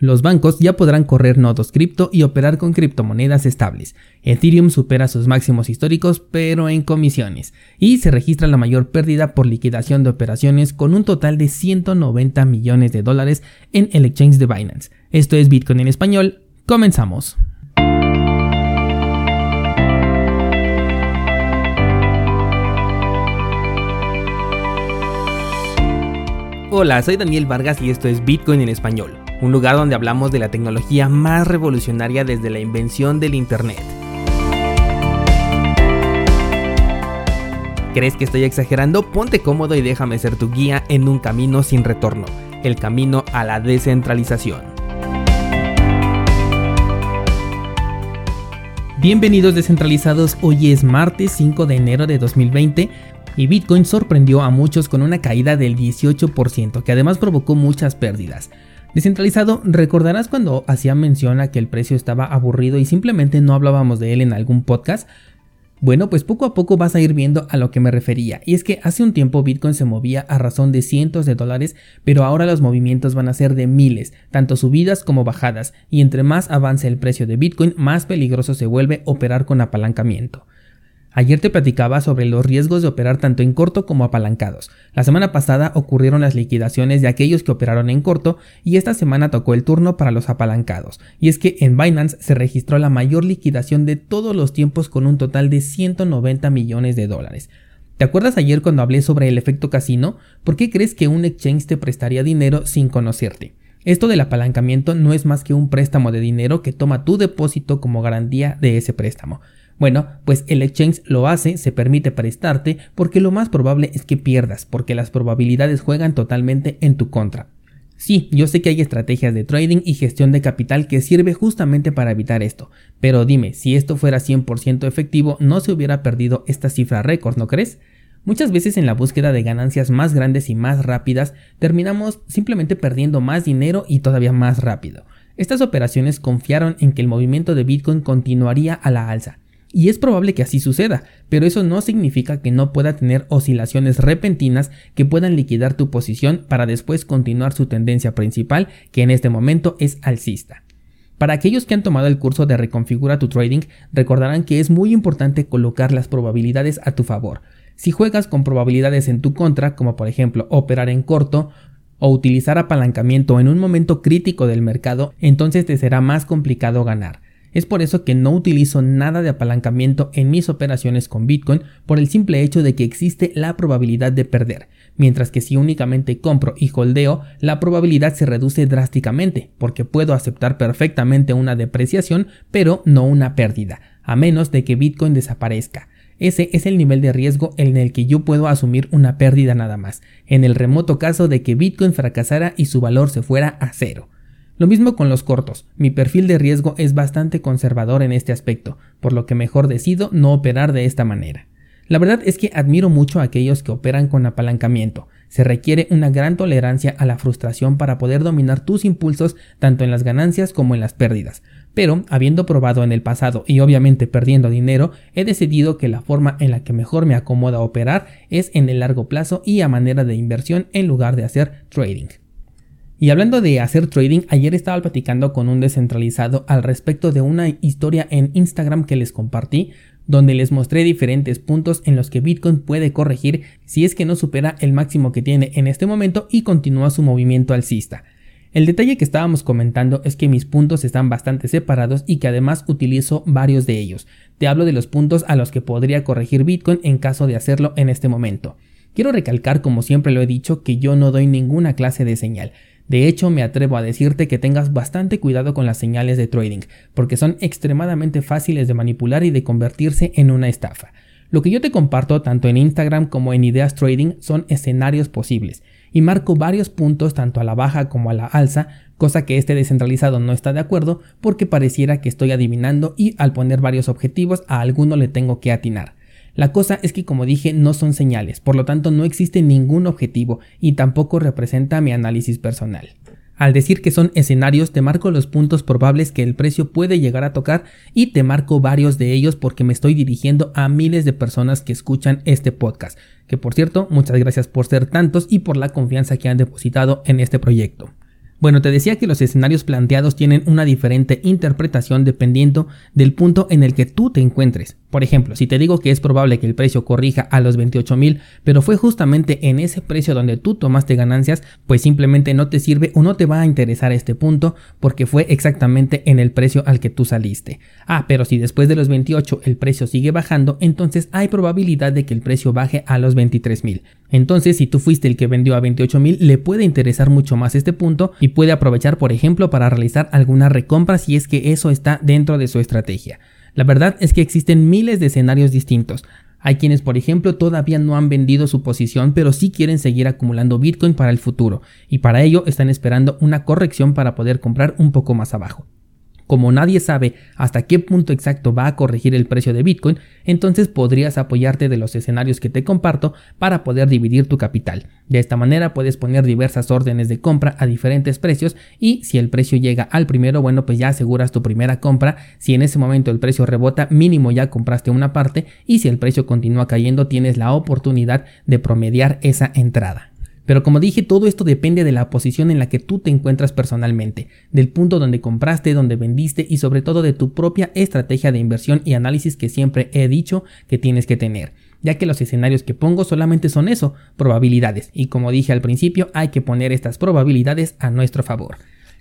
Los bancos ya podrán correr nodos cripto y operar con criptomonedas estables. Ethereum supera sus máximos históricos pero en comisiones y se registra la mayor pérdida por liquidación de operaciones con un total de 190 millones de dólares en el exchange de Binance. Esto es Bitcoin en español. Comenzamos. Hola, soy Daniel Vargas y esto es Bitcoin en español un lugar donde hablamos de la tecnología más revolucionaria desde la invención del Internet. ¿Crees que estoy exagerando? Ponte cómodo y déjame ser tu guía en un camino sin retorno, el camino a la descentralización. Bienvenidos descentralizados, hoy es martes 5 de enero de 2020 y Bitcoin sorprendió a muchos con una caída del 18% que además provocó muchas pérdidas. Descentralizado, recordarás cuando hacía mención a que el precio estaba aburrido y simplemente no hablábamos de él en algún podcast. Bueno, pues poco a poco vas a ir viendo a lo que me refería, y es que hace un tiempo Bitcoin se movía a razón de cientos de dólares, pero ahora los movimientos van a ser de miles, tanto subidas como bajadas, y entre más avance el precio de Bitcoin, más peligroso se vuelve operar con apalancamiento. Ayer te platicaba sobre los riesgos de operar tanto en corto como apalancados. La semana pasada ocurrieron las liquidaciones de aquellos que operaron en corto y esta semana tocó el turno para los apalancados. Y es que en Binance se registró la mayor liquidación de todos los tiempos con un total de 190 millones de dólares. ¿Te acuerdas ayer cuando hablé sobre el efecto casino? ¿Por qué crees que un exchange te prestaría dinero sin conocerte? Esto del apalancamiento no es más que un préstamo de dinero que toma tu depósito como garantía de ese préstamo. Bueno, pues el exchange lo hace, se permite prestarte, porque lo más probable es que pierdas, porque las probabilidades juegan totalmente en tu contra. Sí, yo sé que hay estrategias de trading y gestión de capital que sirve justamente para evitar esto, pero dime, si esto fuera 100% efectivo, no se hubiera perdido esta cifra récord, ¿no crees? Muchas veces en la búsqueda de ganancias más grandes y más rápidas, terminamos simplemente perdiendo más dinero y todavía más rápido. Estas operaciones confiaron en que el movimiento de Bitcoin continuaría a la alza, y es probable que así suceda, pero eso no significa que no pueda tener oscilaciones repentinas que puedan liquidar tu posición para después continuar su tendencia principal, que en este momento es alcista. Para aquellos que han tomado el curso de Reconfigura tu Trading, recordarán que es muy importante colocar las probabilidades a tu favor. Si juegas con probabilidades en tu contra, como por ejemplo operar en corto, o utilizar apalancamiento en un momento crítico del mercado, entonces te será más complicado ganar. Es por eso que no utilizo nada de apalancamiento en mis operaciones con Bitcoin por el simple hecho de que existe la probabilidad de perder, mientras que si únicamente compro y holdeo, la probabilidad se reduce drásticamente, porque puedo aceptar perfectamente una depreciación, pero no una pérdida, a menos de que Bitcoin desaparezca. Ese es el nivel de riesgo en el que yo puedo asumir una pérdida nada más, en el remoto caso de que Bitcoin fracasara y su valor se fuera a cero. Lo mismo con los cortos, mi perfil de riesgo es bastante conservador en este aspecto, por lo que mejor decido no operar de esta manera. La verdad es que admiro mucho a aquellos que operan con apalancamiento. Se requiere una gran tolerancia a la frustración para poder dominar tus impulsos tanto en las ganancias como en las pérdidas. Pero, habiendo probado en el pasado y obviamente perdiendo dinero, he decidido que la forma en la que mejor me acomoda operar es en el largo plazo y a manera de inversión en lugar de hacer trading. Y hablando de hacer trading, ayer estaba platicando con un descentralizado al respecto de una historia en Instagram que les compartí, donde les mostré diferentes puntos en los que Bitcoin puede corregir si es que no supera el máximo que tiene en este momento y continúa su movimiento alcista. El detalle que estábamos comentando es que mis puntos están bastante separados y que además utilizo varios de ellos. Te hablo de los puntos a los que podría corregir Bitcoin en caso de hacerlo en este momento. Quiero recalcar, como siempre lo he dicho, que yo no doy ninguna clase de señal. De hecho, me atrevo a decirte que tengas bastante cuidado con las señales de trading, porque son extremadamente fáciles de manipular y de convertirse en una estafa. Lo que yo te comparto tanto en Instagram como en Ideas Trading son escenarios posibles, y marco varios puntos tanto a la baja como a la alza, cosa que este descentralizado no está de acuerdo porque pareciera que estoy adivinando y al poner varios objetivos a alguno le tengo que atinar. La cosa es que como dije no son señales, por lo tanto no existe ningún objetivo y tampoco representa mi análisis personal. Al decir que son escenarios te marco los puntos probables que el precio puede llegar a tocar y te marco varios de ellos porque me estoy dirigiendo a miles de personas que escuchan este podcast, que por cierto muchas gracias por ser tantos y por la confianza que han depositado en este proyecto. Bueno, te decía que los escenarios planteados tienen una diferente interpretación dependiendo del punto en el que tú te encuentres. Por ejemplo, si te digo que es probable que el precio corrija a los 28 mil, pero fue justamente en ese precio donde tú tomaste ganancias, pues simplemente no te sirve o no te va a interesar este punto porque fue exactamente en el precio al que tú saliste. Ah, pero si después de los 28 el precio sigue bajando, entonces hay probabilidad de que el precio baje a los 23 mil. Entonces, si tú fuiste el que vendió a 28 mil, le puede interesar mucho más este punto y puede aprovechar, por ejemplo, para realizar alguna recompra si es que eso está dentro de su estrategia. La verdad es que existen miles de escenarios distintos. Hay quienes, por ejemplo, todavía no han vendido su posición, pero sí quieren seguir acumulando Bitcoin para el futuro, y para ello están esperando una corrección para poder comprar un poco más abajo. Como nadie sabe hasta qué punto exacto va a corregir el precio de Bitcoin, entonces podrías apoyarte de los escenarios que te comparto para poder dividir tu capital. De esta manera puedes poner diversas órdenes de compra a diferentes precios y si el precio llega al primero, bueno, pues ya aseguras tu primera compra. Si en ese momento el precio rebota, mínimo ya compraste una parte y si el precio continúa cayendo, tienes la oportunidad de promediar esa entrada. Pero como dije, todo esto depende de la posición en la que tú te encuentras personalmente, del punto donde compraste, donde vendiste y sobre todo de tu propia estrategia de inversión y análisis que siempre he dicho que tienes que tener, ya que los escenarios que pongo solamente son eso, probabilidades, y como dije al principio, hay que poner estas probabilidades a nuestro favor.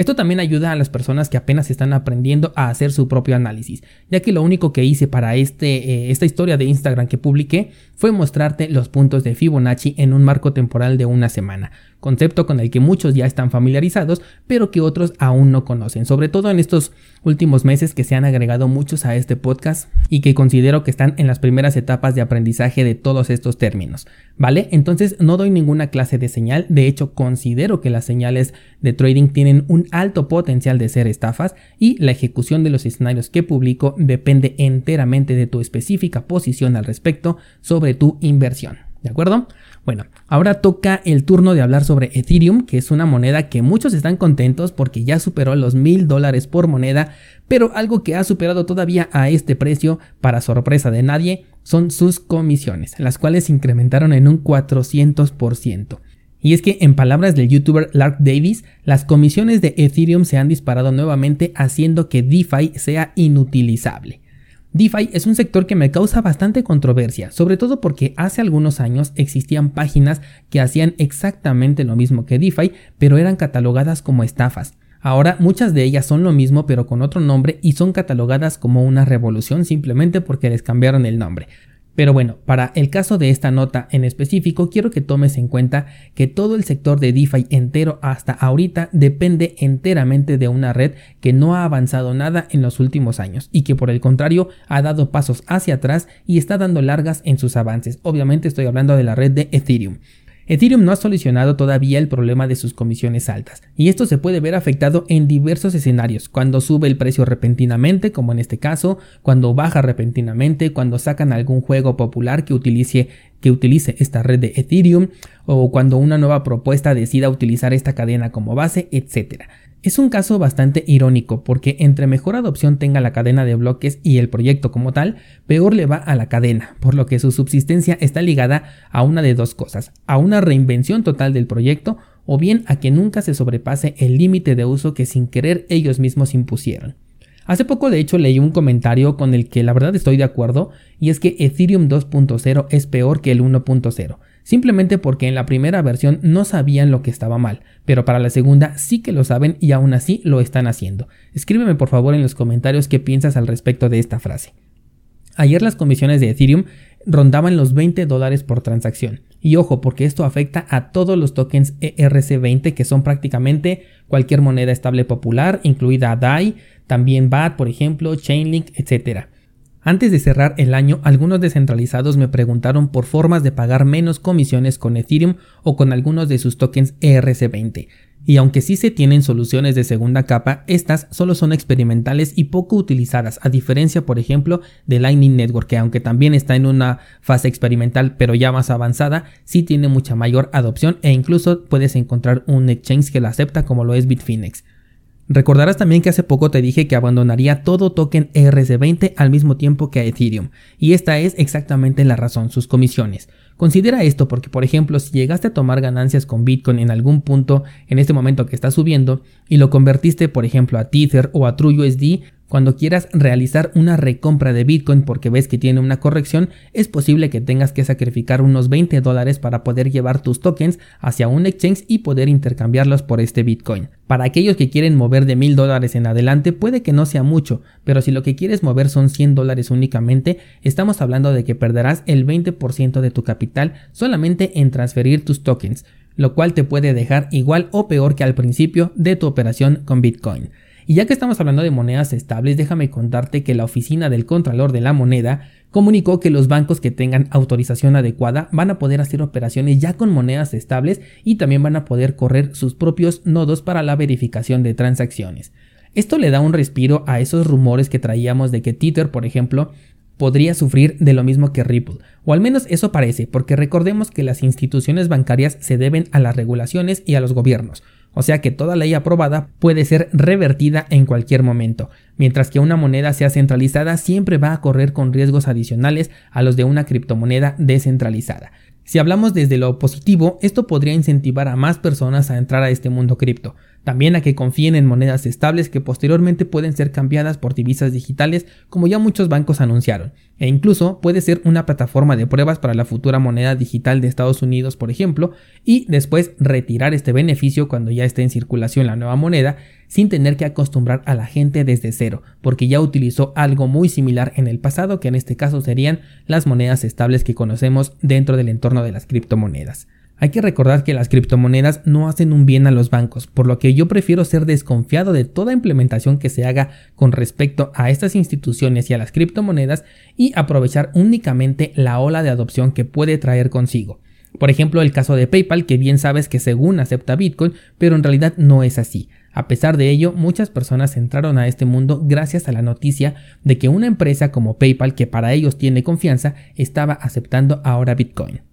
Esto también ayuda a las personas que apenas están aprendiendo a hacer su propio análisis, ya que lo único que hice para este, eh, esta historia de Instagram que publiqué fue mostrarte los puntos de Fibonacci en un marco temporal de una semana, concepto con el que muchos ya están familiarizados, pero que otros aún no conocen, sobre todo en estos últimos meses que se han agregado muchos a este podcast y que considero que están en las primeras etapas de aprendizaje de todos estos términos, ¿vale? Entonces no doy ninguna clase de señal, de hecho considero que las señales de trading tienen un alto potencial de ser estafas y la ejecución de los escenarios que publico depende enteramente de tu específica posición al respecto sobre tu inversión, ¿de acuerdo? Bueno, ahora toca el turno de hablar sobre Ethereum, que es una moneda que muchos están contentos porque ya superó los mil dólares por moneda, pero algo que ha superado todavía a este precio, para sorpresa de nadie, son sus comisiones, las cuales se incrementaron en un 400%. Y es que en palabras del youtuber Lark Davis, las comisiones de Ethereum se han disparado nuevamente haciendo que DeFi sea inutilizable. DeFi es un sector que me causa bastante controversia, sobre todo porque hace algunos años existían páginas que hacían exactamente lo mismo que DeFi, pero eran catalogadas como estafas. Ahora muchas de ellas son lo mismo pero con otro nombre y son catalogadas como una revolución simplemente porque les cambiaron el nombre. Pero bueno, para el caso de esta nota en específico, quiero que tomes en cuenta que todo el sector de DeFi entero hasta ahorita depende enteramente de una red que no ha avanzado nada en los últimos años y que por el contrario ha dado pasos hacia atrás y está dando largas en sus avances. Obviamente estoy hablando de la red de Ethereum. Ethereum no ha solucionado todavía el problema de sus comisiones altas, y esto se puede ver afectado en diversos escenarios, cuando sube el precio repentinamente, como en este caso, cuando baja repentinamente, cuando sacan algún juego popular que utilice, que utilice esta red de Ethereum, o cuando una nueva propuesta decida utilizar esta cadena como base, etc. Es un caso bastante irónico porque entre mejor adopción tenga la cadena de bloques y el proyecto como tal, peor le va a la cadena, por lo que su subsistencia está ligada a una de dos cosas, a una reinvención total del proyecto o bien a que nunca se sobrepase el límite de uso que sin querer ellos mismos impusieron. Hace poco de hecho leí un comentario con el que la verdad estoy de acuerdo y es que Ethereum 2.0 es peor que el 1.0 simplemente porque en la primera versión no sabían lo que estaba mal, pero para la segunda sí que lo saben y aún así lo están haciendo. Escríbeme por favor en los comentarios qué piensas al respecto de esta frase. Ayer las comisiones de Ethereum rondaban los 20 dólares por transacción. Y ojo, porque esto afecta a todos los tokens ERC20 que son prácticamente cualquier moneda estable popular, incluida DAI, también BAT, por ejemplo, Chainlink, etc. Antes de cerrar el año, algunos descentralizados me preguntaron por formas de pagar menos comisiones con Ethereum o con algunos de sus tokens ERC20. Y aunque sí se tienen soluciones de segunda capa, estas solo son experimentales y poco utilizadas, a diferencia, por ejemplo, de Lightning Network, que aunque también está en una fase experimental pero ya más avanzada, sí tiene mucha mayor adopción e incluso puedes encontrar un exchange que la acepta como lo es Bitfinex. Recordarás también que hace poco te dije que abandonaría todo token ERC20 al mismo tiempo que a Ethereum, y esta es exactamente la razón, sus comisiones. Considera esto porque, por ejemplo, si llegaste a tomar ganancias con Bitcoin en algún punto en este momento que está subiendo y lo convertiste, por ejemplo, a Tether o a TrueUSD, cuando quieras realizar una recompra de Bitcoin porque ves que tiene una corrección, es posible que tengas que sacrificar unos 20 dólares para poder llevar tus tokens hacia un exchange y poder intercambiarlos por este Bitcoin. Para aquellos que quieren mover de 1000 dólares en adelante puede que no sea mucho, pero si lo que quieres mover son 100 dólares únicamente, estamos hablando de que perderás el 20% de tu capital solamente en transferir tus tokens, lo cual te puede dejar igual o peor que al principio de tu operación con Bitcoin. Y ya que estamos hablando de monedas estables, déjame contarte que la oficina del Contralor de la Moneda comunicó que los bancos que tengan autorización adecuada van a poder hacer operaciones ya con monedas estables y también van a poder correr sus propios nodos para la verificación de transacciones. Esto le da un respiro a esos rumores que traíamos de que Tether, por ejemplo, podría sufrir de lo mismo que Ripple, o al menos eso parece, porque recordemos que las instituciones bancarias se deben a las regulaciones y a los gobiernos, o sea que toda ley aprobada puede ser revertida en cualquier momento, mientras que una moneda sea centralizada siempre va a correr con riesgos adicionales a los de una criptomoneda descentralizada. Si hablamos desde lo positivo, esto podría incentivar a más personas a entrar a este mundo cripto, también a que confíen en monedas estables que posteriormente pueden ser cambiadas por divisas digitales como ya muchos bancos anunciaron, e incluso puede ser una plataforma de pruebas para la futura moneda digital de Estados Unidos, por ejemplo, y después retirar este beneficio cuando ya esté en circulación la nueva moneda sin tener que acostumbrar a la gente desde cero, porque ya utilizó algo muy similar en el pasado, que en este caso serían las monedas estables que conocemos dentro del entorno de las criptomonedas. Hay que recordar que las criptomonedas no hacen un bien a los bancos, por lo que yo prefiero ser desconfiado de toda implementación que se haga con respecto a estas instituciones y a las criptomonedas y aprovechar únicamente la ola de adopción que puede traer consigo. Por ejemplo, el caso de PayPal, que bien sabes que según acepta Bitcoin, pero en realidad no es así. A pesar de ello, muchas personas entraron a este mundo gracias a la noticia de que una empresa como PayPal, que para ellos tiene confianza, estaba aceptando ahora Bitcoin.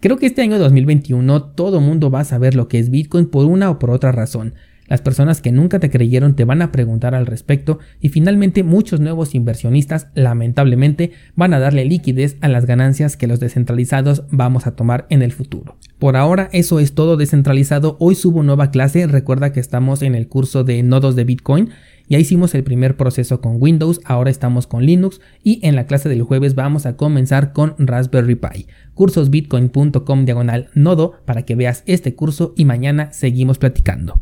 Creo que este año 2021 todo mundo va a saber lo que es Bitcoin por una o por otra razón. Las personas que nunca te creyeron te van a preguntar al respecto y finalmente muchos nuevos inversionistas lamentablemente van a darle liquidez a las ganancias que los descentralizados vamos a tomar en el futuro. Por ahora eso es todo descentralizado. Hoy subo nueva clase. Recuerda que estamos en el curso de nodos de Bitcoin ya hicimos el primer proceso con Windows, ahora estamos con Linux y en la clase del jueves vamos a comenzar con Raspberry Pi. Cursosbitcoin.com diagonal nodo para que veas este curso y mañana seguimos platicando.